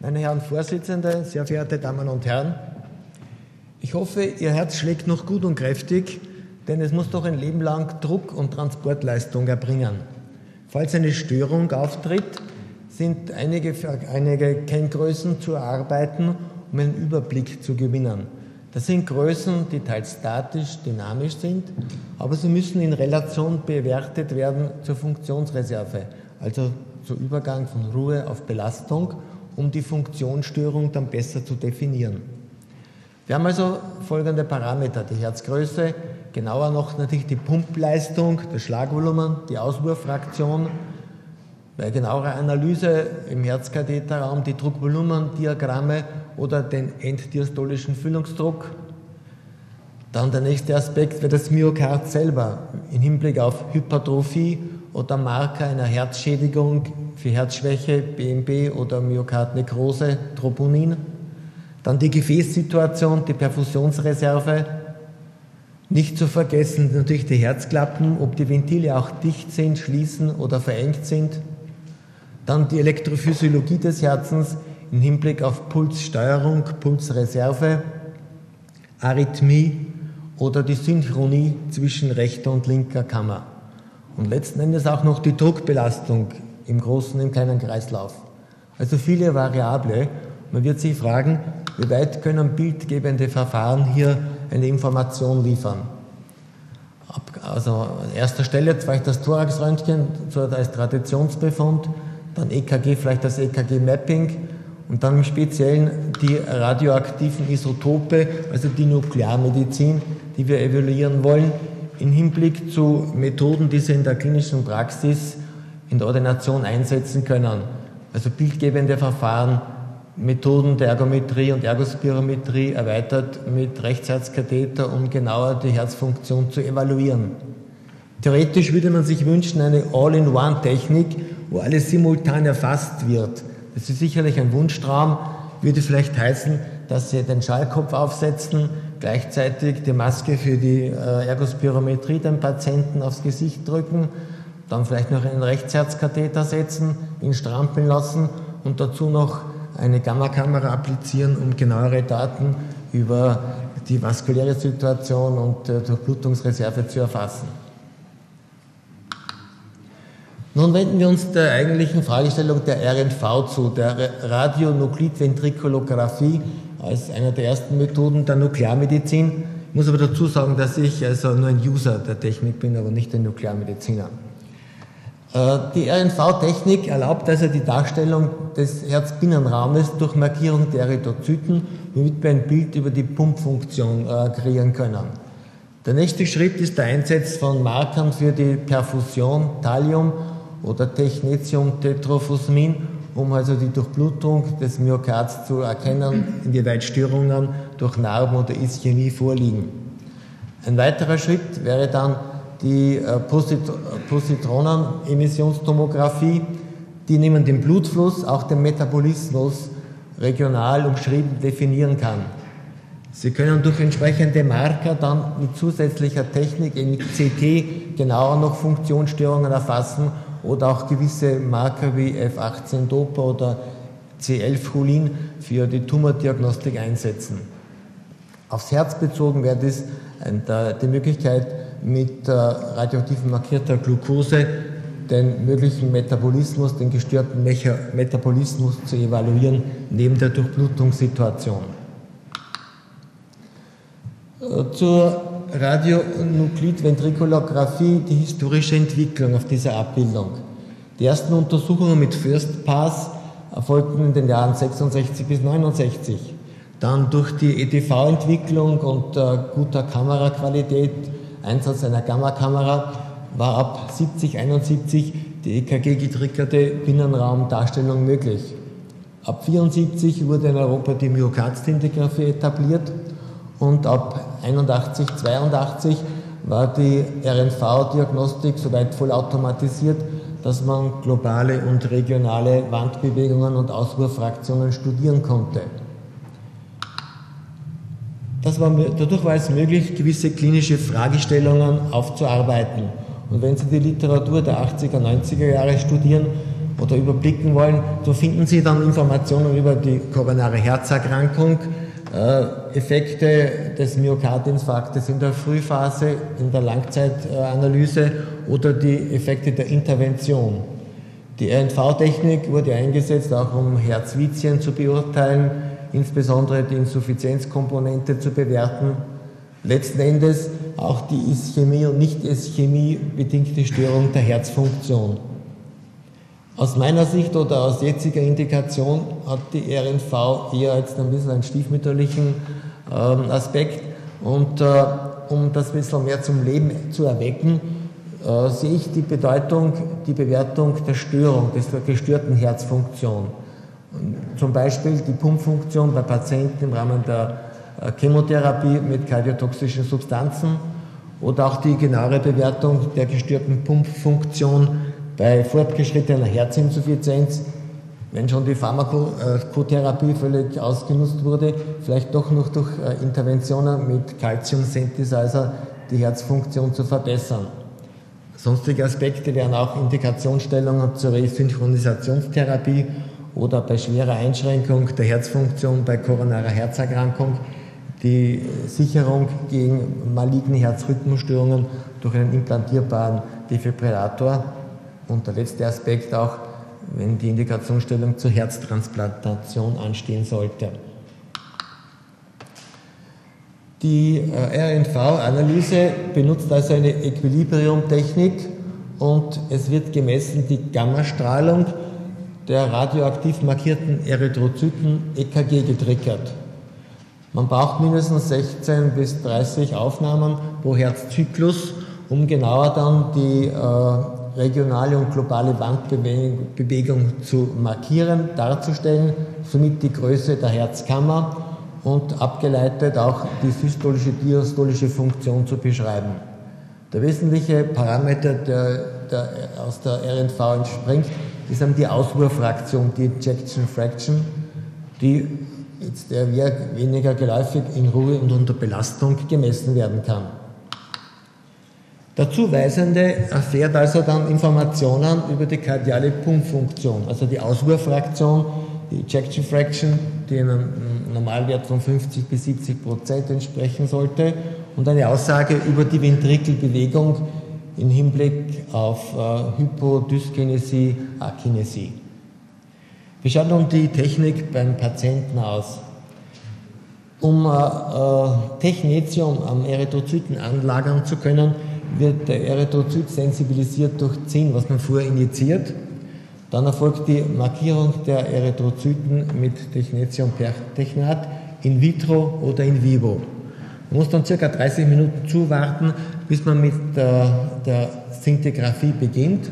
Meine Herren Vorsitzende, sehr verehrte Damen und Herren, ich hoffe, Ihr Herz schlägt noch gut und kräftig, denn es muss doch ein Leben lang Druck und Transportleistung erbringen. Falls eine Störung auftritt, sind einige, einige Kenngrößen zu erarbeiten, um einen Überblick zu gewinnen. Das sind Größen, die teils statisch, dynamisch sind, aber sie müssen in Relation bewertet werden zur Funktionsreserve, also zur Übergang von Ruhe auf Belastung, um die Funktionsstörung dann besser zu definieren. Wir haben also folgende Parameter, die Herzgröße, genauer noch natürlich die Pumpleistung, das Schlagvolumen, die Auswurffraktion, bei genauerer Analyse im Herzkatheterraum die Druckvolumendiagramme oder den enddiastolischen Füllungsdruck. Dann der nächste Aspekt wäre das Myokard selber im Hinblick auf Hypertrophie oder Marker einer Herzschädigung für Herzschwäche, BMB oder Myokardnekrose, Troponin. Dann die Gefäßsituation, die Perfusionsreserve. Nicht zu vergessen natürlich die Herzklappen, ob die Ventile auch dicht sind, schließen oder verengt sind. Dann die Elektrophysiologie des Herzens im Hinblick auf Pulssteuerung, Pulsreserve, Arrhythmie oder die Synchronie zwischen rechter und linker Kammer. Und letzten Endes auch noch die Druckbelastung im großen im kleinen Kreislauf. Also viele Variable. Man wird sich fragen, wie weit können bildgebende Verfahren hier eine Information liefern? Also an erster Stelle vielleicht das Thoraxröntgen als Traditionsbefund, dann EKG, vielleicht das EKG-Mapping und dann im Speziellen die radioaktiven Isotope, also die Nuklearmedizin, die wir evaluieren wollen, im Hinblick zu Methoden, die Sie in der klinischen Praxis in der Ordination einsetzen können. Also bildgebende Verfahren, Methoden der Ergometrie und Ergospirometrie erweitert mit Rechtsherzkatheter, um genauer die Herzfunktion zu evaluieren. Theoretisch würde man sich wünschen, eine All-in-One-Technik, wo alles simultan erfasst wird. Das ist sicherlich ein Wunschtraum, würde vielleicht heißen, dass Sie den Schallkopf aufsetzen, gleichzeitig die Maske für die äh, Ergospirometrie dem Patienten aufs Gesicht drücken, dann vielleicht noch einen Rechtsherzkatheter setzen, ihn strampeln lassen und dazu noch eine Gammakamera applizieren, um genauere Daten über die vaskuläre Situation und äh, Durchblutungsreserve zu erfassen. Nun wenden wir uns der eigentlichen Fragestellung der RNV zu, der Radionuklidventrikulographie als einer der ersten Methoden der Nuklearmedizin. Ich muss aber dazu sagen, dass ich also nur ein User der Technik bin, aber nicht ein Nuklearmediziner. Äh, die RNV-Technik erlaubt also die Darstellung des Herzbinnenraumes durch Markierung der Erythrozyten, womit wir ein Bild über die Pumpfunktion äh, kreieren können. Der nächste Schritt ist der Einsatz von Markern für die Perfusion, Thallium oder Technetium-Tetrophosmin, um also die Durchblutung des Myokards zu erkennen, inwieweit Störungen durch Narben oder Ischämie vorliegen. Ein weiterer Schritt wäre dann die äh, Positronen-Emissionstomographie, die neben dem Blutfluss auch den Metabolismus regional umschrieben definieren kann. Sie können durch entsprechende Marker dann mit zusätzlicher Technik, mit CT, genauer noch Funktionsstörungen erfassen oder auch gewisse Marker wie F18-Dopa oder C11-Cholin für die Tumordiagnostik einsetzen. Aufs Herz bezogen wäre das die Möglichkeit, mit radioaktiv markierter Glucose den möglichen Metabolismus, den gestörten Metabolismus zu evaluieren, neben der Durchblutungssituation. Äh, zur Radionuklidventrikulographie die historische Entwicklung auf dieser Abbildung. Die ersten Untersuchungen mit First Pass erfolgten in den Jahren 66 bis 69. Dann durch die EDV-Entwicklung und äh, guter Kameraqualität Einsatz einer Gammakamera war ab 70, 71 die EKG-getriggerte Binnenraumdarstellung möglich. Ab 74 wurde in Europa die Myokardstentographie etabliert und ab 81, 82 war die RNV-Diagnostik soweit vollautomatisiert, dass man globale und regionale Wandbewegungen und Auswurffraktionen studieren konnte. War, dadurch war es möglich, gewisse klinische Fragestellungen aufzuarbeiten. Und wenn Sie die Literatur der 80er, 90er Jahre studieren, oder überblicken wollen, so finden Sie dann Informationen über die koronare Herzerkrankung, Effekte des Myokardinfarktes in der Frühphase, in der Langzeitanalyse oder die Effekte der Intervention. Die RNV-Technik wurde eingesetzt, auch um Herzvizien zu beurteilen, insbesondere die Insuffizienzkomponente zu bewerten. Letzten Endes auch die Ischämie und Nicht-Ischämie bedingte Störung der Herzfunktion. Aus meiner Sicht oder aus jetziger Indikation hat die RNV eher jetzt ein bisschen einen stiefmütterlichen ähm, Aspekt. Und äh, um das ein bisschen mehr zum Leben zu erwecken, äh, sehe ich die Bedeutung, die Bewertung der Störung, der gestörten Herzfunktion. Zum Beispiel die Pumpfunktion bei Patienten im Rahmen der äh, Chemotherapie mit kardiotoxischen Substanzen oder auch die genauere Bewertung der gestörten Pumpfunktion bei fortgeschrittener Herzinsuffizienz, wenn schon die Pharmakotherapie völlig ausgenutzt wurde, vielleicht doch noch durch äh, Interventionen mit Calcium-Synthesizer die Herzfunktion zu verbessern. Sonstige Aspekte wären auch Indikationsstellungen zur Resynchronisationstherapie oder bei schwerer Einschränkung der Herzfunktion bei koronarer Herzerkrankung die Sicherung gegen maligne Herzrhythmusstörungen durch einen implantierbaren Defibrillator. Und der letzte Aspekt auch, wenn die Indikationsstellung zur Herztransplantation anstehen sollte. Die äh, RNV-Analyse benutzt also eine Equilibrium-Technik und es wird gemessen die Gammastrahlung der radioaktiv markierten Erythrozyten EKG getriggert. Man braucht mindestens 16 bis 30 Aufnahmen pro Herzzyklus, um genauer dann die äh, regionale und globale Wandbewegung zu markieren, darzustellen, somit die Größe der Herzkammer und abgeleitet auch die systolische, diastolische Funktion zu beschreiben. Der wesentliche Parameter, der, der aus der RNV entspringt, ist die Auswurffraktion, die Ejection Fraction, die jetzt eher weniger geläufig in Ruhe und unter Belastung gemessen werden kann. Der Zuweisende erfährt also dann Informationen über die kardiale Pumpfunktion, also die Auswurffraktion, die Ejection Fraction, die einem Normalwert von 50 bis 70 Prozent entsprechen sollte und eine Aussage über die Ventrikelbewegung im Hinblick auf äh, Hypodyskinesie, Akinesie. Wie schaut nun die Technik beim Patienten aus? Um äh, äh, Technetium am Erythrozyten anlagern zu können, wird der Erythrozyt sensibilisiert durch Zinn, was man vorher injiziert. Dann erfolgt die Markierung der Erythrozyten mit Technetium-Pertechnat in vitro oder in vivo. Man muss dann circa 30 Minuten zuwarten, bis man mit der, der Szintigraphie beginnt.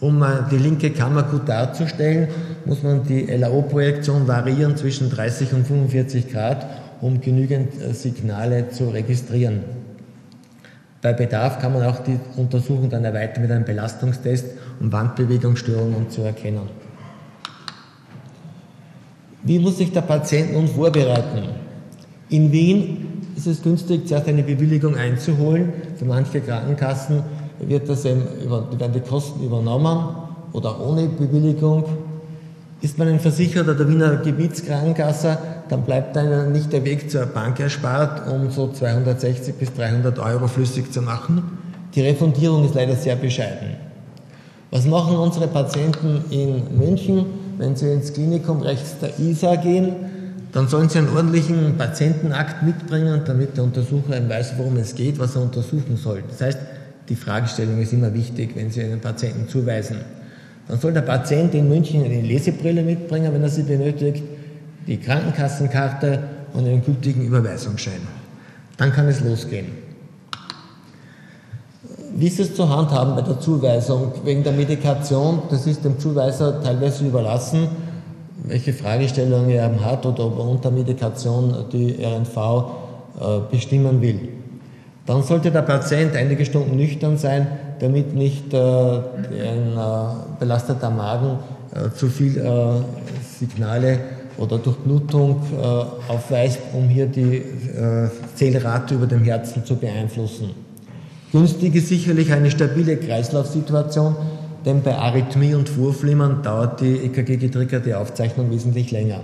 Um die linke Kammer gut darzustellen, muss man die LAO-Projektion variieren zwischen 30 und 45 Grad, um genügend äh, Signale zu registrieren. Bei Bedarf kann man auch die Untersuchung dann erweitern mit einem Belastungstest, um Wandbewegungsstörungen zu erkennen. Wie muss sich der Patient nun vorbereiten? In Wien ist es günstig, zuerst eine Bewilligung einzuholen. Für manche Krankenkassen wird das eben werden die Kosten übernommen oder ohne Bewilligung. Ist man ein Versicherter der Wiener Gebietskrankenkasse, dann bleibt einem nicht der Weg zur Bank erspart, um so 260 bis 300 Euro flüssig zu machen. Die Refundierung ist leider sehr bescheiden. Was machen unsere Patienten in München, wenn sie ins Klinikum rechts der ISA gehen? Dann sollen sie einen ordentlichen Patientenakt mitbringen, damit der Untersucher weiß, worum es geht, was er untersuchen soll. Das heißt, die Fragestellung ist immer wichtig, wenn Sie einen Patienten zuweisen. Dann soll der Patient in München eine Lesebrille mitbringen, wenn er sie benötigt die Krankenkassenkarte und einen gültigen Überweisungsschein. Dann kann es losgehen. Wie ist es zu handhaben bei der Zuweisung? Wegen der Medikation, das ist dem Zuweiser teilweise überlassen, welche Fragestellungen er hat oder ob er unter Medikation die RNV äh, bestimmen will. Dann sollte der Patient einige Stunden nüchtern sein, damit nicht äh, ein äh, belasteter Magen zu viel Signale oder Durchblutung äh, aufweist, um hier die äh, Zählrate über dem Herzen zu beeinflussen. Günstig ist sicherlich eine stabile Kreislaufsituation, denn bei Arrhythmie und Vorflimmern dauert die EKG-getriggerte Aufzeichnung wesentlich länger.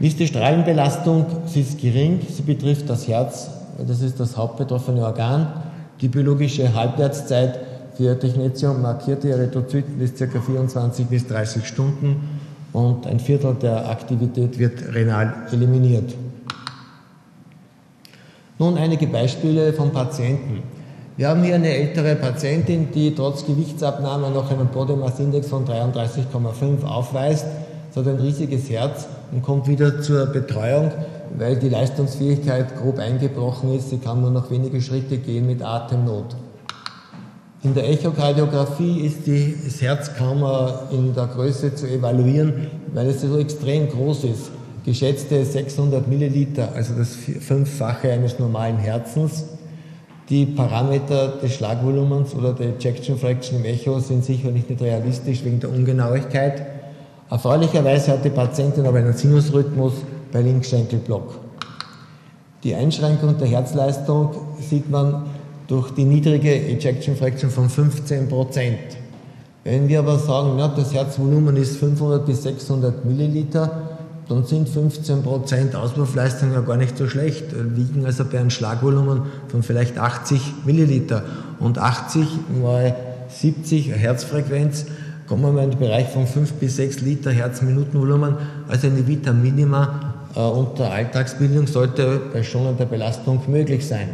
Wie ist die Strahlenbelastung? Sie ist gering, sie betrifft das Herz, das ist das hauptbetroffene Organ. Die biologische Halbwertszeit für Technetium markierte Erythrozyten ist ca. 24 bis 30 Stunden und ein Viertel der Aktivität wird renal eliminiert. Nun einige Beispiele von Patienten. Wir haben hier eine ältere Patientin, die trotz Gewichtsabnahme noch einen Body Mass Index von 33,5 aufweist. Sie hat ein riesiges Herz und kommt wieder zur Betreuung, weil die Leistungsfähigkeit grob eingebrochen ist. Sie kann nur noch wenige Schritte gehen mit Atemnot. In der Echokardiographie ist die, kaum in der Größe zu evaluieren, weil es so extrem groß ist. Geschätzte 600 Milliliter, also das Fünffache eines normalen Herzens. Die Parameter des Schlagvolumens oder der Ejection Fraction im Echo sind sicherlich nicht realistisch wegen der Ungenauigkeit. Erfreulicherweise hat die Patientin aber einen Sinusrhythmus bei Linkschenkelblock. Die Einschränkung der Herzleistung sieht man durch die niedrige Ejection Fraction von 15 Prozent. Wenn wir aber sagen, ja, das Herzvolumen ist 500 bis 600 Milliliter, dann sind 15 Prozent Auswurfleistung ja gar nicht so schlecht, liegen also bei einem Schlagvolumen von vielleicht 80 Milliliter. Und 80 mal 70 Herzfrequenz kommen wir in den Bereich von 5 bis 6 Liter Herzminutenvolumen, also eine Vita Minima äh, unter Alltagsbildung sollte bei schonender Belastung möglich sein.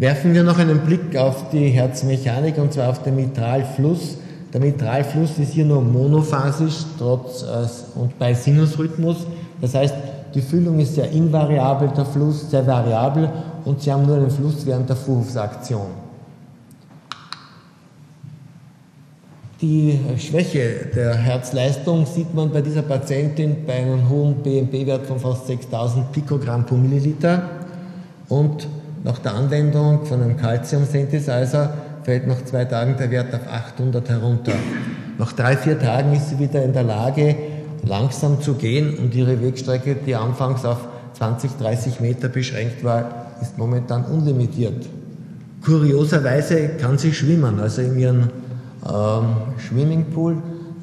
Werfen wir noch einen Blick auf die Herzmechanik und zwar auf den Mitralfluss. Der Mitralfluss ist hier nur monophasisch trotz äh, und bei Sinusrhythmus. Das heißt, die Füllung ist sehr invariabel, der Fluss sehr variabel und Sie haben nur einen Fluss während der Vorhofsaktion. Die Schwäche der Herzleistung sieht man bei dieser Patientin bei einem hohen BMP-Wert von fast 6000 Pikogramm pro Milliliter und nach der Anwendung von einem Calcium-Synthesizer fällt nach zwei Tagen der Wert auf 800 herunter. Nach drei, vier Tagen ist sie wieder in der Lage, langsam zu gehen und ihre Wegstrecke, die anfangs auf 20, 30 Meter beschränkt war, ist momentan unlimitiert. Kurioserweise kann sie schwimmen, also in ihrem ähm, Swimmingpool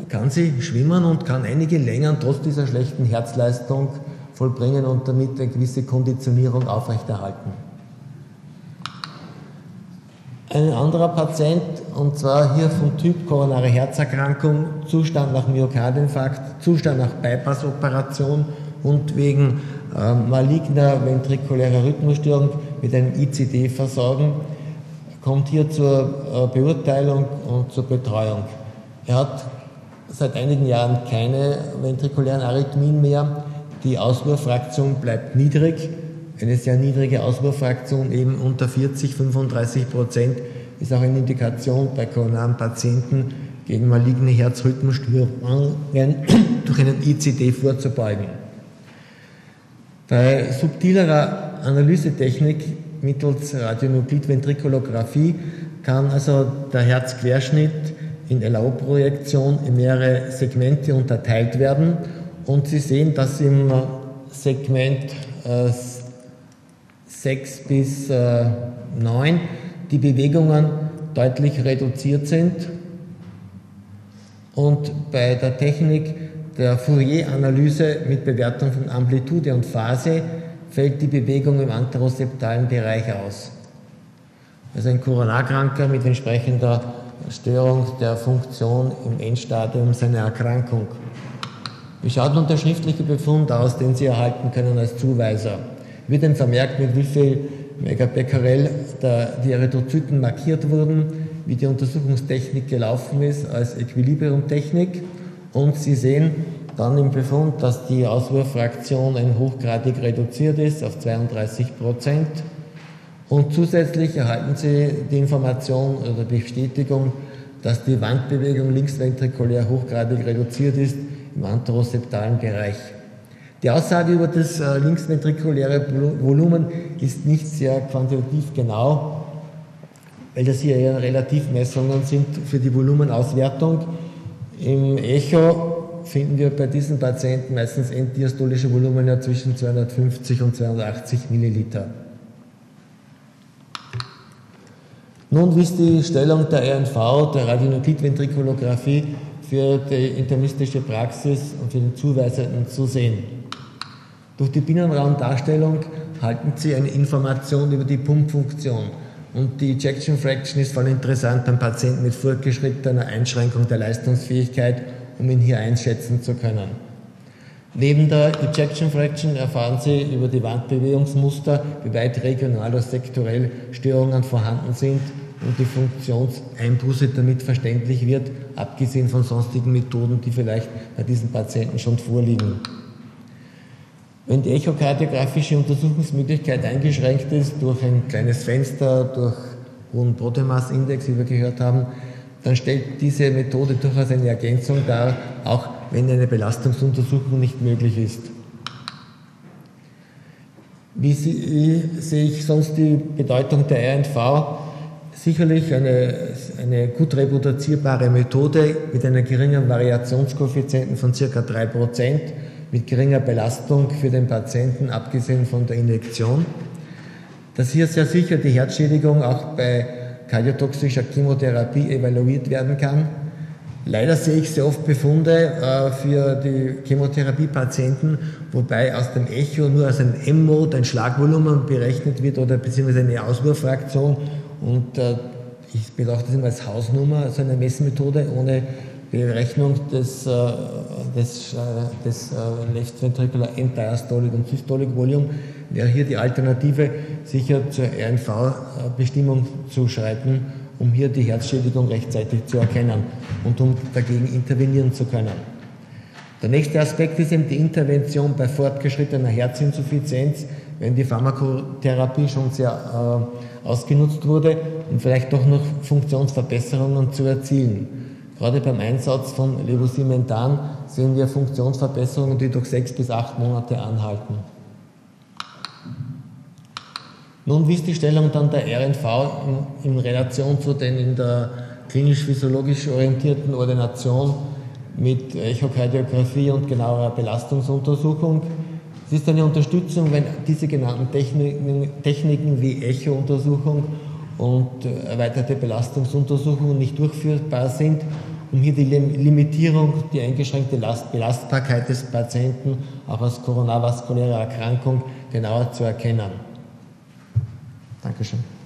kann sie schwimmen und kann einige Längen trotz dieser schlechten Herzleistung vollbringen und damit eine gewisse Konditionierung aufrechterhalten. Ein anderer Patient, und zwar hier vom Typ koronare Herzerkrankung, Zustand nach Myokardinfarkt, Zustand nach Bypassoperation und wegen äh, maligner ventrikulärer Rhythmusstörung mit einem ICD versorgen, kommt hier zur äh, Beurteilung und zur Betreuung. Er hat seit einigen Jahren keine ventrikulären Arrhythmien mehr. Die Auswurffraktion bleibt niedrig eine sehr niedrige Auswurffraktion, eben unter 40, 35 Prozent, ist auch eine Indikation bei koronaren Patienten gegen maligne Herzrhythmusstörungen durch einen ICD vorzubeugen. Bei subtilerer Analysetechnik mittels Radionuklidventrikulographie kann also der Herzquerschnitt in LAO-Projektion in mehrere Segmente unterteilt werden und Sie sehen, dass im Segment äh, 6 bis äh, 9 die Bewegungen deutlich reduziert sind. Und bei der Technik der Fourier-Analyse mit Bewertung von Amplitude und Phase fällt die Bewegung im anteroseptalen Bereich aus. Also ein Koronarkranker mit entsprechender Störung der Funktion im Endstadium seiner Erkrankung. Wie schaut nun der schriftliche Befund aus, den Sie erhalten können als Zuweiser? Wird dann vermerkt, mit wie viel Megabecquerel die Erythrozyten markiert wurden, wie die Untersuchungstechnik gelaufen ist als Equilibriumtechnik. Und Sie sehen dann im Befund, dass die Auswurffraktion ein hochgradig reduziert ist auf 32 Prozent. Und zusätzlich erhalten Sie die Information oder Bestätigung, dass die Wandbewegung linksventrikulär hochgradig reduziert ist im anteroseptalen Bereich. Die Aussage über das äh, linksventrikuläre Volumen ist nicht sehr quantitativ genau, weil das hier eher Relativmessungen sind für die Volumenauswertung. Im Echo finden wir bei diesen Patienten meistens enddiastolische Volumina zwischen 250 und 280 Milliliter. Nun, wie ist die Stellung der RNV, der Radionuklidventrikulographie, für die internistische Praxis und für den Zuweisenden zu sehen? Durch die Binnenraumdarstellung halten Sie eine Information über die Pumpfunktion. Und die Ejection Fraction ist vor allem interessant beim Patienten mit fortgeschrittener Einschränkung der Leistungsfähigkeit, um ihn hier einschätzen zu können. Neben der Ejection Fraction erfahren Sie über die Wandbewegungsmuster, wie weit regional oder sektorell Störungen vorhanden sind und die Funktionseinbuße damit verständlich wird, abgesehen von sonstigen Methoden, die vielleicht bei diesen Patienten schon vorliegen. Wenn die echokardiografische Untersuchungsmöglichkeit eingeschränkt ist durch ein kleines Fenster, durch hohen Proteomass-Index, wie wir gehört haben, dann stellt diese Methode durchaus eine Ergänzung dar, auch wenn eine Belastungsuntersuchung nicht möglich ist. Wie sehe ich sonst die Bedeutung der RNV? Sicherlich eine, eine gut reproduzierbare Methode mit einer geringen Variationskoeffizienten von ca. 3% mit geringer Belastung für den Patienten, abgesehen von der Injektion. Dass hier sehr sicher die Herzschädigung auch bei kardiotoxischer Chemotherapie evaluiert werden kann. Leider sehe ich sehr oft Befunde äh, für die Chemotherapiepatienten, wobei aus dem Echo nur als ein M-Mode, ein Schlagvolumen berechnet wird oder beziehungsweise eine Auswurfraktion. Und äh, ich betrachte das immer als Hausnummer, also eine Messmethode ohne Berechnung des, äh, des, äh, des äh, Left Ventricular End-Diastolic und Systolic Volume wäre hier die Alternative, sicher zur RNV-Bestimmung zu schreiten, um hier die Herzschädigung rechtzeitig zu erkennen und um dagegen intervenieren zu können. Der nächste Aspekt ist eben die Intervention bei fortgeschrittener Herzinsuffizienz, wenn die Pharmakotherapie schon sehr äh, ausgenutzt wurde, um vielleicht doch noch Funktionsverbesserungen zu erzielen. Gerade beim Einsatz von Levosimentan sehen wir Funktionsverbesserungen, die durch sechs bis acht Monate anhalten. Nun, wie ist die Stellung dann der RNV in, in Relation zu den in der klinisch-physiologisch orientierten Ordination mit Echokardiographie und genauerer Belastungsuntersuchung? Es ist eine Unterstützung, wenn diese genannten Techniken, Techniken wie Echo-Untersuchung und äh, erweiterte Belastungsuntersuchungen nicht durchführbar sind, um hier die Limitierung, die eingeschränkte Belastbarkeit des Patienten auch als koronarvaskuläre Erkrankung genauer zu erkennen. Dankeschön.